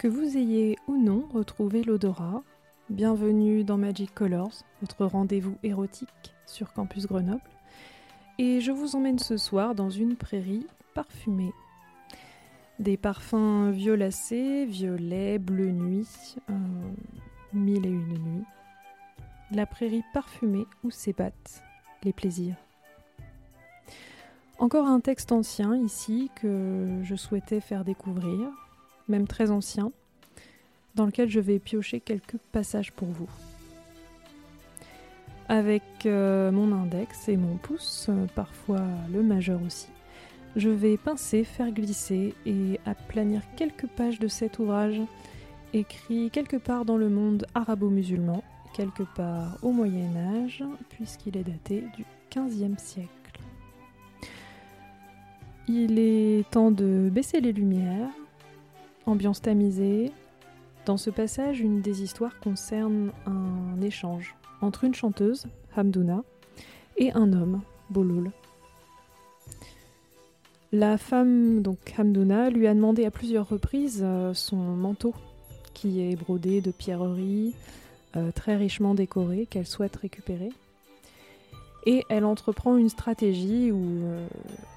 Que vous ayez ou non retrouvé l'odorat, bienvenue dans Magic Colors, votre rendez-vous érotique sur Campus Grenoble. Et je vous emmène ce soir dans une prairie parfumée. Des parfums violacés, violets, bleu nuit, euh, mille et une nuits. La prairie parfumée où s'ébattent les plaisirs. Encore un texte ancien ici que je souhaitais faire découvrir, même très ancien, dans lequel je vais piocher quelques passages pour vous. Avec euh, mon index et mon pouce, euh, parfois le majeur aussi, je vais pincer, faire glisser et aplanir quelques pages de cet ouvrage écrit quelque part dans le monde arabo-musulman, quelque part au Moyen Âge, puisqu'il est daté du XVe siècle. Il est temps de baisser les lumières, ambiance tamisée. Dans ce passage, une des histoires concerne un échange entre une chanteuse, Hamdouna, et un homme, Bouloul. La femme, donc Hamdouna, lui a demandé à plusieurs reprises euh, son manteau, qui est brodé de pierreries, euh, très richement décoré, qu'elle souhaite récupérer. Et elle entreprend une stratégie où, euh,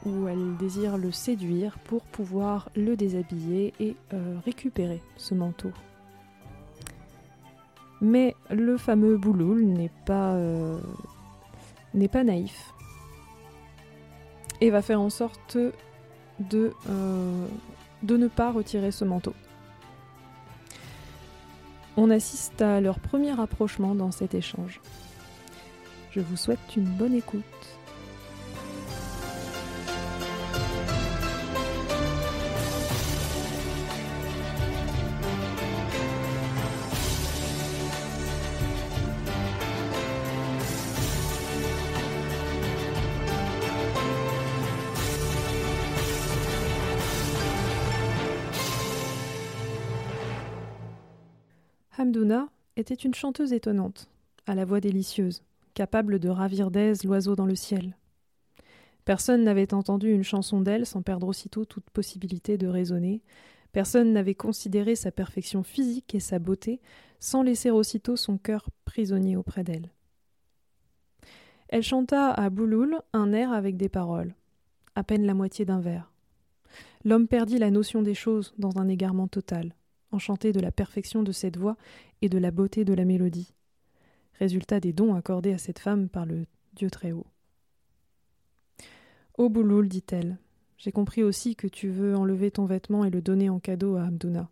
où, elle désire le séduire pour pouvoir le déshabiller et récupérer ce manteau. Mais le fameux Bouloul n'est pas, pas naïf et va faire en sorte de, euh, de ne pas retirer ce manteau. On assiste à leur premier rapprochement dans cet échange. Je vous souhaite une bonne écoute. Hamdouna était une chanteuse étonnante, à la voix délicieuse, capable de ravir d'aise l'oiseau dans le ciel. Personne n'avait entendu une chanson d'elle sans perdre aussitôt toute possibilité de raisonner, personne n'avait considéré sa perfection physique et sa beauté sans laisser aussitôt son cœur prisonnier auprès d'elle. Elle chanta à Bouloul un air avec des paroles, à peine la moitié d'un vers. L'homme perdit la notion des choses dans un égarement total enchanté de la perfection de cette voix et de la beauté de la mélodie, résultat des dons accordés à cette femme par le Dieu Très-Haut. Ô Bouloul, dit-elle, j'ai compris aussi que tu veux enlever ton vêtement et le donner en cadeau à Abdouna.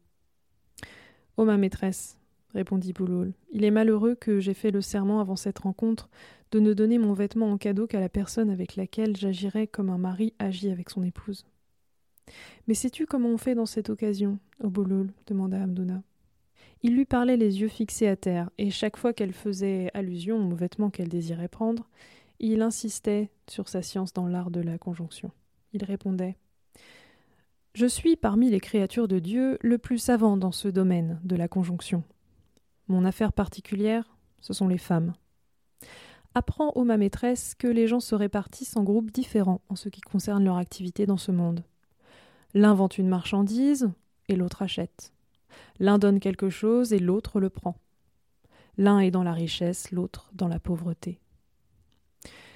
Ô ma maîtresse, répondit Bouloul, il est malheureux que j'ai fait le serment avant cette rencontre de ne donner mon vêtement en cadeau qu'à la personne avec laquelle j'agirais comme un mari agit avec son épouse. Mais sais-tu comment on fait dans cette occasion Oboloul demanda Hamdouna. Il lui parlait les yeux fixés à terre, et chaque fois qu'elle faisait allusion aux vêtements qu'elle désirait prendre, il insistait sur sa science dans l'art de la conjonction. Il répondait Je suis, parmi les créatures de Dieu, le plus savant dans ce domaine de la conjonction. Mon affaire particulière, ce sont les femmes. Apprends, ô ma maîtresse, que les gens se répartissent en groupes différents en ce qui concerne leur activité dans ce monde. L'un vend une marchandise et l'autre achète. L'un donne quelque chose et l'autre le prend. L'un est dans la richesse, l'autre dans la pauvreté.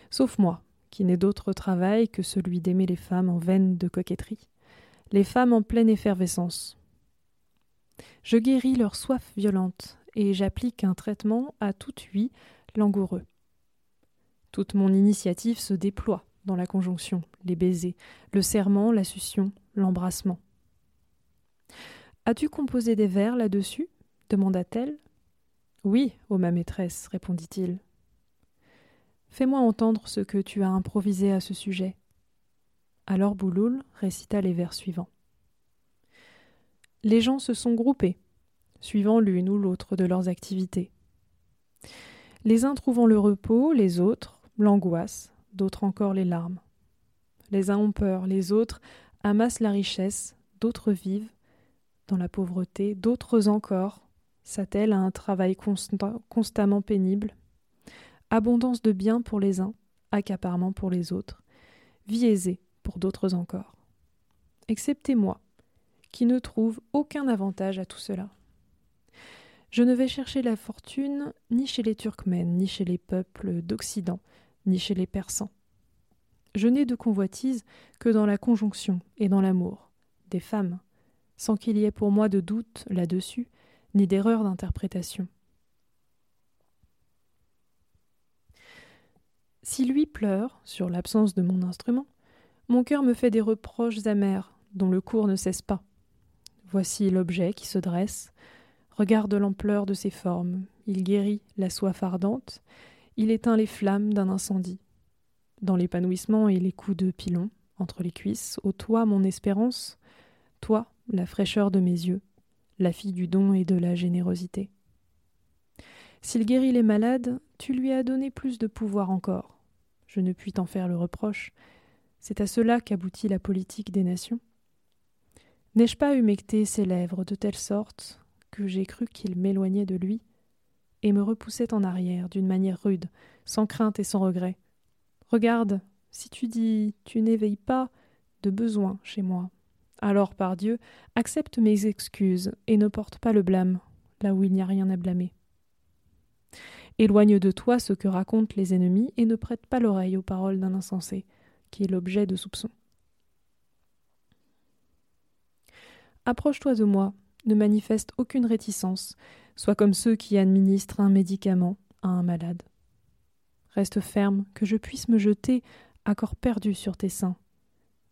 Sauf moi, qui n'ai d'autre travail que celui d'aimer les femmes en veine de coquetterie, les femmes en pleine effervescence. Je guéris leur soif violente et j'applique un traitement à tout huit langoureux. Toute mon initiative se déploie dans la conjonction, les baisers, le serment, la succion, l'embrassement. As-tu composé des vers là-dessus demanda-t-elle. Oui, ô ma maîtresse, répondit-il. Fais-moi entendre ce que tu as improvisé à ce sujet. Alors Bouloul récita les vers suivants. Les gens se sont groupés, suivant l'une ou l'autre de leurs activités. Les uns trouvant le repos, les autres l'angoisse, d'autres encore les larmes. Les uns ont peur, les autres amassent la richesse, d'autres vivent dans la pauvreté, d'autres encore s'attellent à un travail constamment pénible. Abondance de biens pour les uns, accaparement pour les autres, vie aisée pour d'autres encore. Excepté moi, qui ne trouve aucun avantage à tout cela. Je ne vais chercher la fortune ni chez les Turkmènes, ni chez les peuples d'Occident, ni chez les Persans. Je n'ai de convoitise que dans la conjonction et dans l'amour des femmes, sans qu'il y ait pour moi de doute là-dessus, ni d'erreur d'interprétation. Si lui pleure sur l'absence de mon instrument, mon cœur me fait des reproches amers dont le cours ne cesse pas. Voici l'objet qui se dresse, regarde l'ampleur de ses formes, il guérit la soif ardente, il éteint les flammes d'un incendie. Dans l'épanouissement et les coups de pilon, entre les cuisses, ô toi mon espérance, toi la fraîcheur de mes yeux, la fille du don et de la générosité. S'il guérit les malades, tu lui as donné plus de pouvoir encore. Je ne puis t'en faire le reproche. C'est à cela qu'aboutit la politique des nations. N'ai-je pas humecté ses lèvres de telle sorte que j'ai cru qu'il m'éloignait de lui et me repoussait en arrière d'une manière rude, sans crainte et sans regret? Regarde, si tu dis tu n'éveilles pas de besoin chez moi, alors, par Dieu, accepte mes excuses et ne porte pas le blâme là où il n'y a rien à blâmer. Éloigne de toi ce que racontent les ennemis et ne prête pas l'oreille aux paroles d'un insensé, qui est l'objet de soupçons. Approche-toi de moi, ne manifeste aucune réticence, sois comme ceux qui administrent un médicament à un malade. Reste ferme, que je puisse me jeter à corps perdu sur tes seins,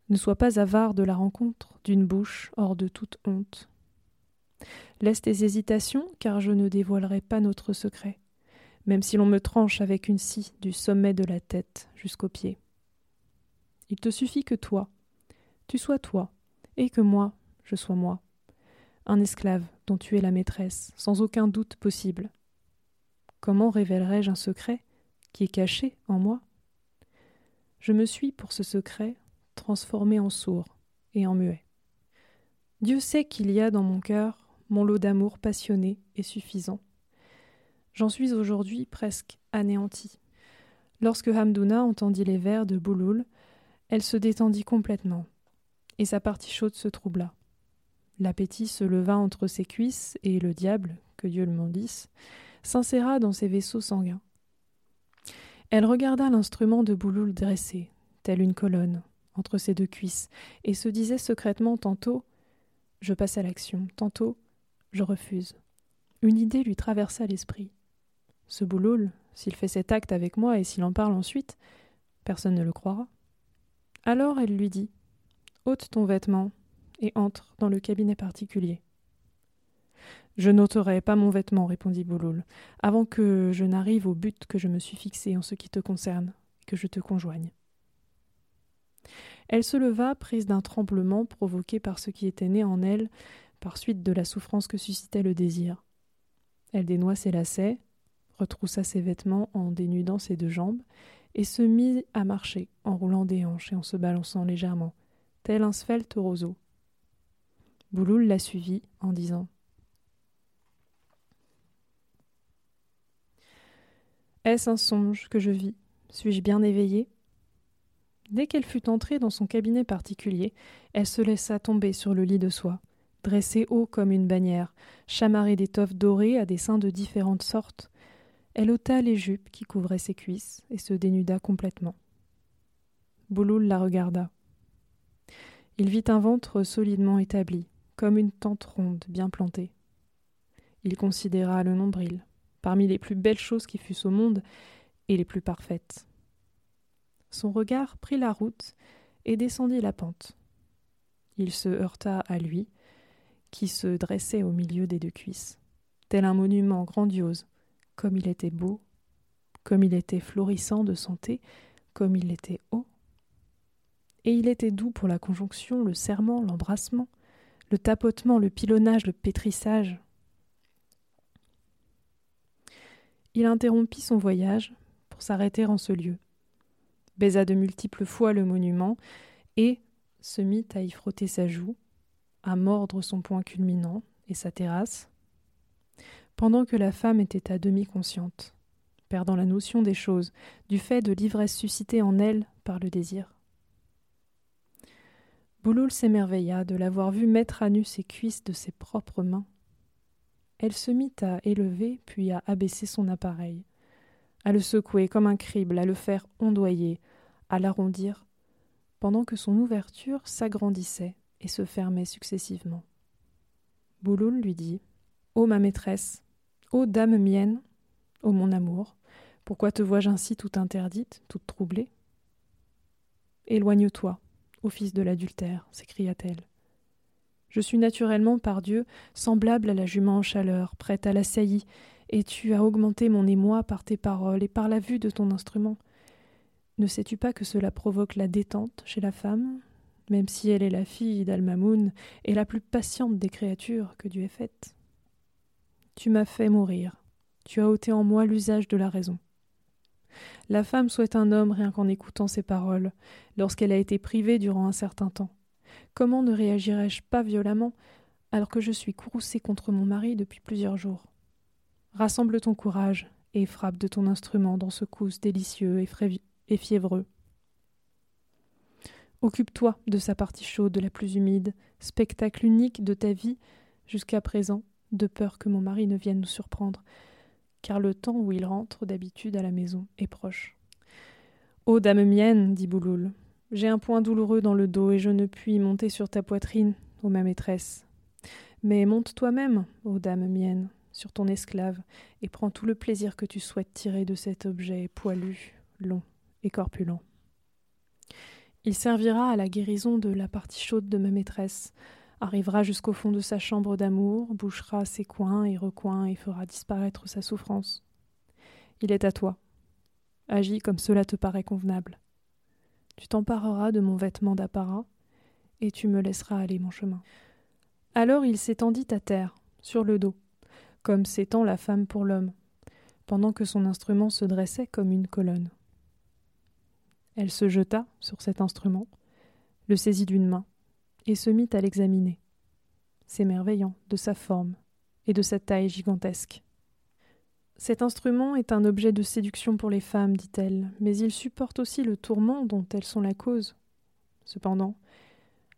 ne sois pas avare de la rencontre d'une bouche hors de toute honte. Laisse tes hésitations, car je ne dévoilerai pas notre secret, même si l'on me tranche avec une scie du sommet de la tête jusqu'aux pieds. Il te suffit que toi, tu sois toi, et que moi, je sois moi, un esclave dont tu es la maîtresse, sans aucun doute possible. Comment révélerai-je un secret qui est caché en moi? Je me suis pour ce secret transformé en sourd et en muet. Dieu sait qu'il y a dans mon cœur mon lot d'amour passionné et suffisant. J'en suis aujourd'hui presque anéanti. Lorsque Hamdouna entendit les vers de Bouloul, elle se détendit complètement, et sa partie chaude se troubla. L'appétit se leva entre ses cuisses, et le diable, que Dieu le maudisse, s'inséra dans ses vaisseaux sanguins. Elle regarda l'instrument de Bouloul dressé, tel une colonne, entre ses deux cuisses, et se disait secrètement tantôt Je passe à l'action, tantôt je refuse. Une idée lui traversa l'esprit. Ce bouloul, s'il fait cet acte avec moi et s'il en parle ensuite, personne ne le croira. Alors elle lui dit ôte ton vêtement et entre dans le cabinet particulier. Je n'ôterai pas mon vêtement, répondit Bouloul, avant que je n'arrive au but que je me suis fixé en ce qui te concerne, que je te conjoigne. Elle se leva, prise d'un tremblement provoqué par ce qui était né en elle, par suite de la souffrance que suscitait le désir. Elle dénoua ses lacets, retroussa ses vêtements en dénudant ses deux jambes, et se mit à marcher, en roulant des hanches et en se balançant légèrement, tel un svelte roseau. Bouloul la suivit en disant Est-ce un songe que je vis? Suis-je bien éveillée Dès qu'elle fut entrée dans son cabinet particulier, elle se laissa tomber sur le lit de soie, dressée haut comme une bannière, chamarrée d'étoffes dorées à des seins de différentes sortes. Elle ôta les jupes qui couvraient ses cuisses et se dénuda complètement. Bouloul la regarda. Il vit un ventre solidement établi, comme une tente ronde bien plantée. Il considéra le nombril, parmi les plus belles choses qui fussent au monde et les plus parfaites. Son regard prit la route et descendit la pente. Il se heurta à lui, qui se dressait au milieu des deux cuisses, tel un monument grandiose, comme il était beau, comme il était florissant de santé, comme il était haut. Et il était doux pour la conjonction, le serment, l'embrassement, le tapotement, le pilonnage, le pétrissage. Il interrompit son voyage pour s'arrêter en ce lieu baisa de multiples fois le monument, et se mit à y frotter sa joue, à mordre son poing culminant et sa terrasse, pendant que la femme était à demi consciente, perdant la notion des choses, du fait de l'ivresse suscitée en elle par le désir. Bouloul s'émerveilla de l'avoir vu mettre à nu ses cuisses de ses propres mains. Elle se mit à élever puis à abaisser son appareil, à le secouer comme un crible, à le faire ondoyer, à l'arrondir, pendant que son ouverture s'agrandissait et se fermait successivement. Bouloul lui dit Ô ma maîtresse, ô dame mienne, ô mon amour, pourquoi te vois-je ainsi toute interdite, toute troublée? Éloigne-toi, ô fils de l'adultère, s'écria-t-elle. Je suis naturellement par Dieu semblable à la jument en chaleur, prête à l'assaillie, et tu as augmenté mon émoi par tes paroles et par la vue de ton instrument. Ne sais-tu pas que cela provoque la détente chez la femme, même si elle est la fille d'Almamoun et la plus patiente des créatures que Dieu ait faites Tu m'as fait mourir, tu as ôté en moi l'usage de la raison. La femme souhaite un homme rien qu'en écoutant ses paroles, lorsqu'elle a été privée durant un certain temps. Comment ne réagirais-je pas violemment alors que je suis courroucée contre mon mari depuis plusieurs jours? Rassemble ton courage et frappe de ton instrument dans ce cousse délicieux et, fiévreux. Occupe-toi de sa partie chaude la plus humide, spectacle unique de ta vie jusqu'à présent, de peur que mon mari ne vienne nous surprendre, car le temps où il rentre d'habitude à la maison est proche. Ô dame mienne, dit Bouloul, j'ai un point douloureux dans le dos et je ne puis monter sur ta poitrine, ô ma maîtresse. Mais monte toi-même, ô dame mienne, sur ton esclave, et prends tout le plaisir que tu souhaites tirer de cet objet poilu, long et corpulent. Il servira à la guérison de la partie chaude de ma maîtresse, arrivera jusqu'au fond de sa chambre d'amour, bouchera ses coins et recoins et fera disparaître sa souffrance. Il est à toi. Agis comme cela te paraît convenable. Tu t'empareras de mon vêtement d'apparat, et tu me laisseras aller mon chemin. Alors il s'étendit à terre, sur le dos, comme s'étend la femme pour l'homme, pendant que son instrument se dressait comme une colonne. Elle se jeta sur cet instrument, le saisit d'une main, et se mit à l'examiner, s'émerveillant de sa forme et de sa taille gigantesque. Cet instrument est un objet de séduction pour les femmes, dit-elle, mais il supporte aussi le tourment dont elles sont la cause. Cependant,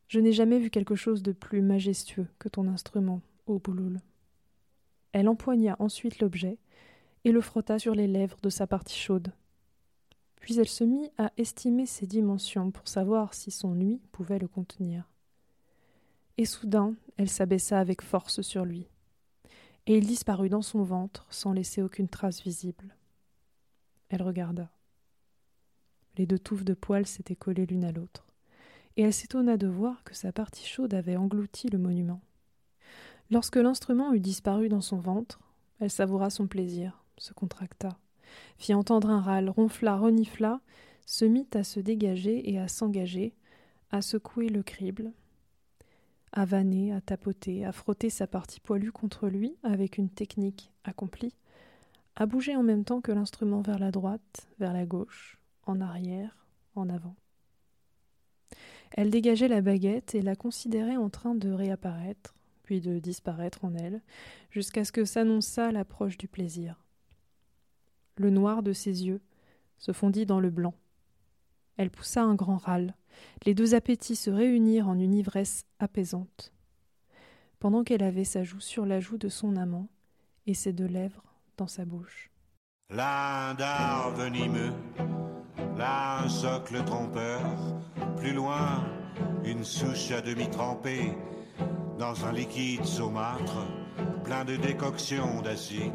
je n'ai jamais vu quelque chose de plus majestueux que ton instrument, ô Bouloul. Elle empoigna ensuite l'objet et le frotta sur les lèvres de sa partie chaude. Puis elle se mit à estimer ses dimensions pour savoir si son nuit pouvait le contenir et soudain elle s'abaissa avec force sur lui, et il disparut dans son ventre sans laisser aucune trace visible. Elle regarda. Les deux touffes de poils s'étaient collées l'une à l'autre, et elle s'étonna de voir que sa partie chaude avait englouti le monument. Lorsque l'instrument eut disparu dans son ventre, elle savoura son plaisir, se contracta, fit entendre un râle, ronfla, renifla, se mit à se dégager et à s'engager, à secouer le crible, à vanner, à tapoter, à frotter sa partie poilue contre lui avec une technique accomplie, à bouger en même temps que l'instrument vers la droite, vers la gauche, en arrière, en avant. Elle dégageait la baguette et la considérait en train de réapparaître, puis de disparaître en elle, jusqu'à ce que s'annonçât l'approche du plaisir. Le noir de ses yeux se fondit dans le blanc. Elle poussa un grand râle. Les deux appétits se réunirent en une ivresse apaisante. Pendant qu'elle avait sa joue sur la joue de son amant et ses deux lèvres dans sa bouche. Venimeux, là un socle trompeur, plus loin une souche à demi trempée dans un liquide saumâtre plein de décoctions d'acide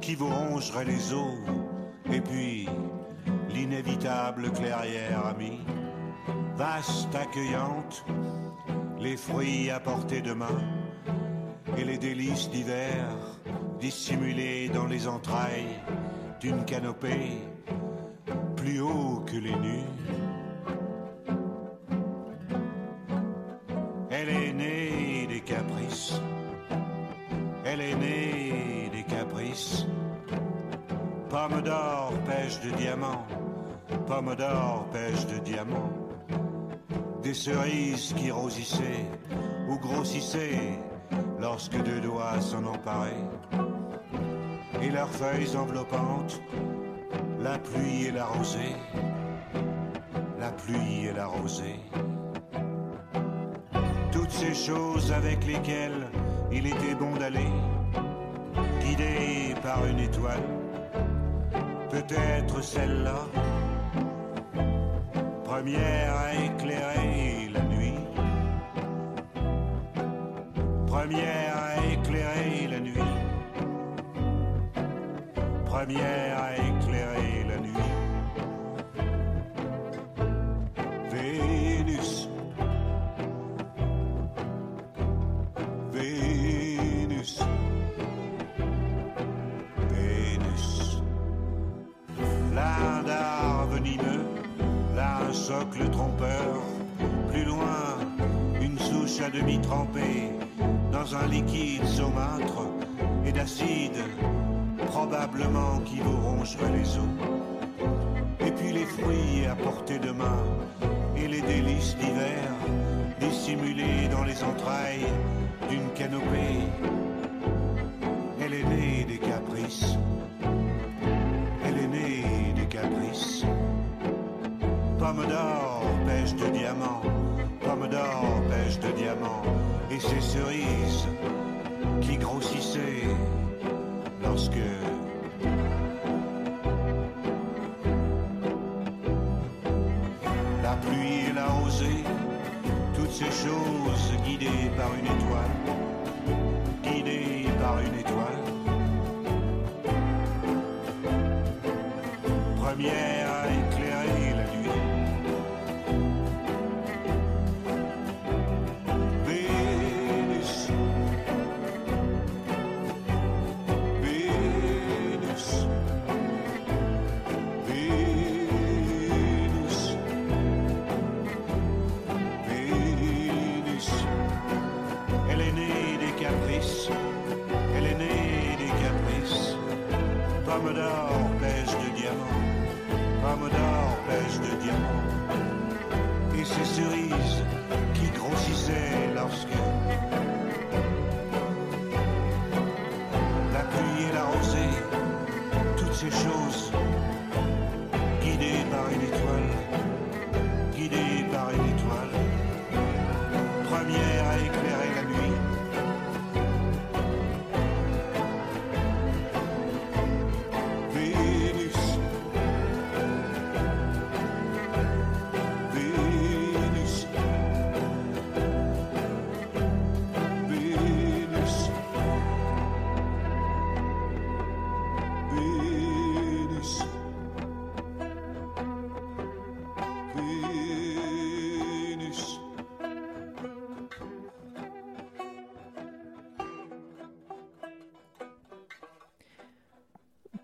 qui vous rongerait les os et puis l'inévitable clairière amie, vaste, accueillante, les fruits à portée de main et les délices d'hiver dissimulés dans les entrailles d'une canopée plus haut que les nues. Elle est née des caprices, pomme d'or, pêche de diamants Pomme d'or, pêche de diamants, des cerises qui rosissaient ou grossissaient lorsque deux doigts s'en emparaient, et leurs feuilles enveloppantes, la pluie et la rosée, la pluie et la rosée. Ces choses avec lesquelles il était bon d'aller, guidé par une étoile, peut-être celle-là, première à éclairer la nuit, première à éclairer la nuit, première à éclairer plus loin une souche à demi trempée dans un liquide saumâtre et d'acide, probablement qui vous rongerait les os. Et puis les fruits à portée de main et les délices d'hiver dissimulés dans les entrailles d'une canopée. D'or, pêche de diamants. Et ces cerises qui grossissaient lorsque la pluie et la rosée, toutes ces choses guidées par une étoile,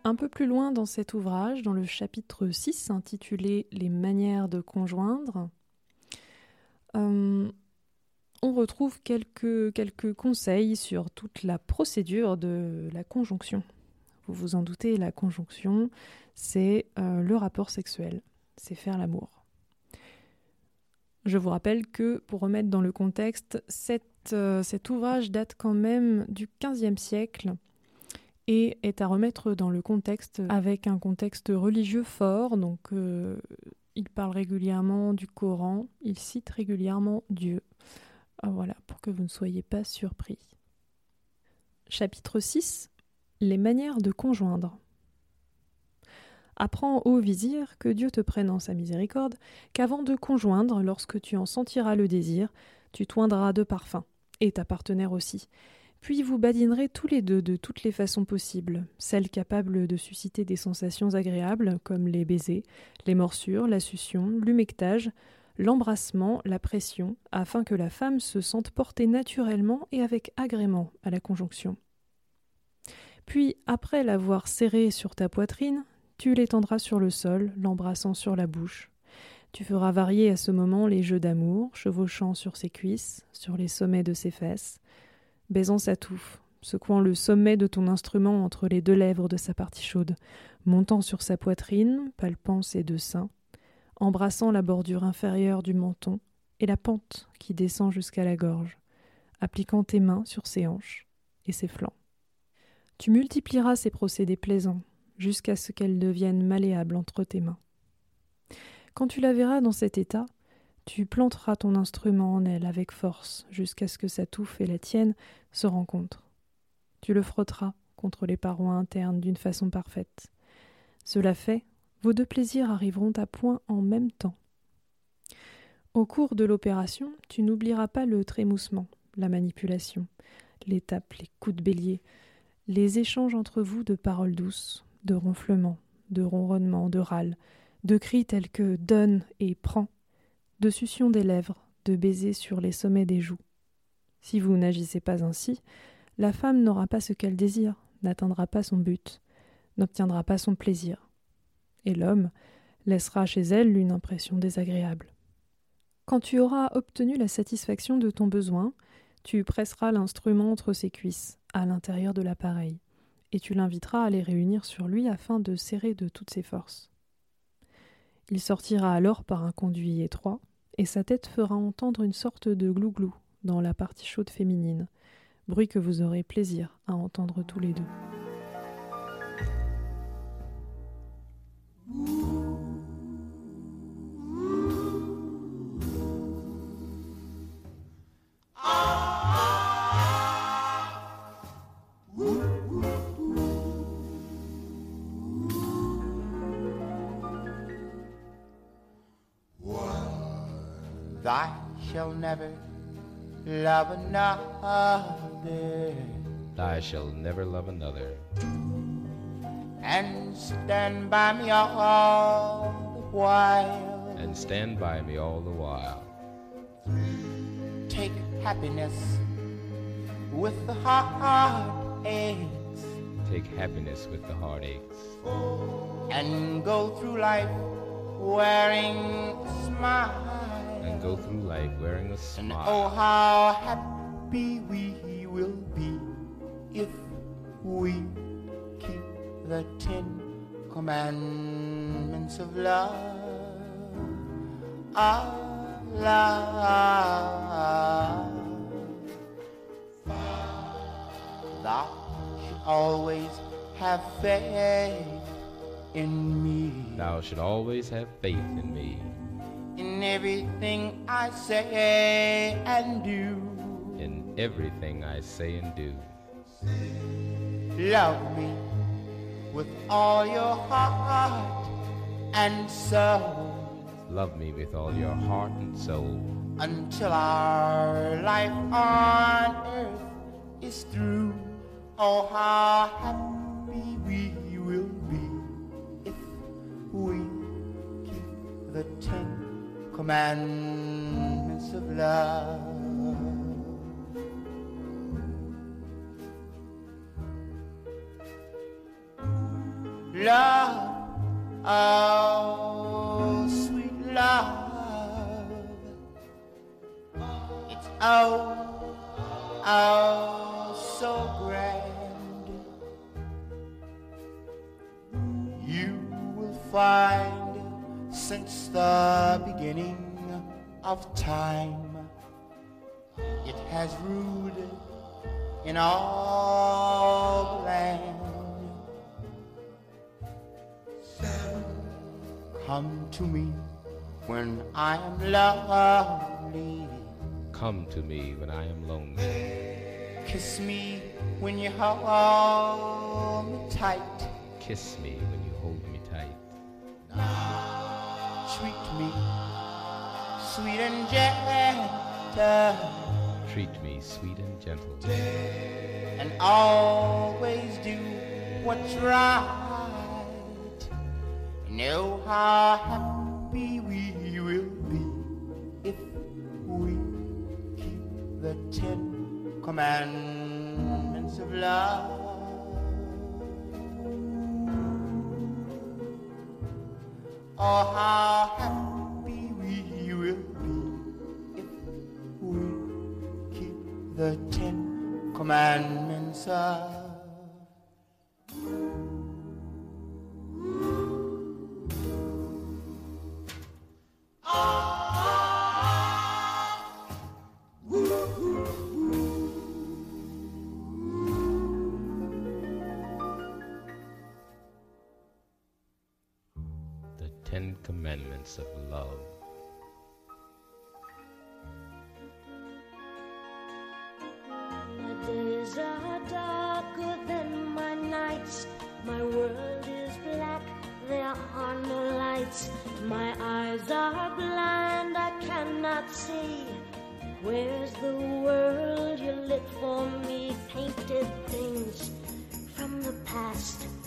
Un peu plus loin dans cet ouvrage, dans le chapitre 6 intitulé Les manières de conjoindre, euh, on retrouve quelques, conseils sur toute la procédure de la conjonction. Vous vous en doutez, la conjonction, c'est euh, le rapport sexuel, c'est faire l'amour. Je vous rappelle que, pour remettre dans le contexte, euh, cet ouvrage date quand même du XVe siècle et est à remettre dans le contexte avec un contexte religieux fort. Donc, euh, il parle régulièrement du Coran, il cite régulièrement Dieu. Ah, voilà, pour que vous ne soyez pas surpris. Chapitre 6 Les manières de conjoindre. Apprends, ô vizir, que Dieu te prenne en sa miséricorde, qu'avant de conjoindre, lorsque tu en sentiras le désir, tu toindras de parfum, et ta partenaire aussi. Puis vous badinerez tous les deux de toutes les façons possibles, celles capables de susciter des sensations agréables, comme les baisers, les morsures, la succion, l'humectage, l'embrassement, la pression, afin que la femme se sente portée naturellement et avec agrément à la conjonction. Puis, après l'avoir serrée sur ta poitrine, tu l'étendras sur le sol, l'embrassant sur la bouche. Tu feras varier à ce moment les jeux d'amour, chevauchant sur ses cuisses, sur les sommets de ses fesses, baisant sa touffe, secouant le sommet de ton instrument entre les deux lèvres de sa partie chaude, montant sur sa poitrine, palpant ses deux seins, embrassant la bordure inférieure du menton et la pente qui descend jusqu'à la gorge, appliquant tes mains sur ses hanches et ses flancs. Tu multiplieras ces procédés plaisants jusqu'à ce qu'elles deviennent malléables entre tes mains. Quand tu la verras dans cet état, Tu planteras ton instrument en elle avec force jusqu'à ce que sa touffe et la tienne se rencontrent. Tu le frotteras contre les parois internes d'une façon parfaite. Cela fait, vos deux plaisirs arriveront à point en même temps. Au cours de l'opération, tu n'oublieras pas le trémoussement, la manipulation, l'étape, les coups de bélier, les échanges entre vous de paroles douces, de ronflements, de ronronnements, de râles, de cris tels que donne et prends, de suctions des lèvres, de baisers sur les sommets des joues. Si vous n'agissez pas ainsi, la femme n'aura pas ce qu'elle désire, n'atteindra pas son but, n'obtiendra pas son plaisir. Et l'homme laissera chez elle une impression désagréable. Quand tu auras obtenu la satisfaction de ton besoin, tu presseras l'instrument entre ses cuisses, à l'intérieur de l'appareil, et tu l'inviteras à les réunir sur lui afin de serrer de toutes ses forces. Il sortira alors par un conduit étroit, et sa tête fera entendre une sorte de glouglou dans la partie chaude féminine, bruit que vous aurez plaisir à entendre tous les deux. Never love another. I shall never love another. And stand by me all the while. And stand by me all the while. Take happiness with the heartaches. Take happiness with the heartaches. And go through life wearing a smile and go through life wearing a And smile. oh, how happy we will be if we keep the Ten Commandments of love. Of love. Thou should always have faith in me. Thou should always have faith in me. In everything I say and do. In everything I say and do. Love me with all your heart and soul Love me with all your heart and soul until our life on earth is through. Oh, how happy we will be if we keep the Ten Commandments of love. Love, oh, sweet love. It's oh, oh, so grand. You will find since the beginning of time it has ruled in all the land. Come to me when I am lonely. Come to me when I am lonely. Kiss me when you hold me tight. Kiss me when you hold me tight. Treat me sweet and gentle. Treat me sweet and gentle. And always do what's right. Know how happy we will be if we keep the Ten Commandments of love. Oh, how happy we will be if we keep the Ten Commandments of hurts. My eyes are blind, I cannot see. Where's the world you lit for me? Painted things from the past.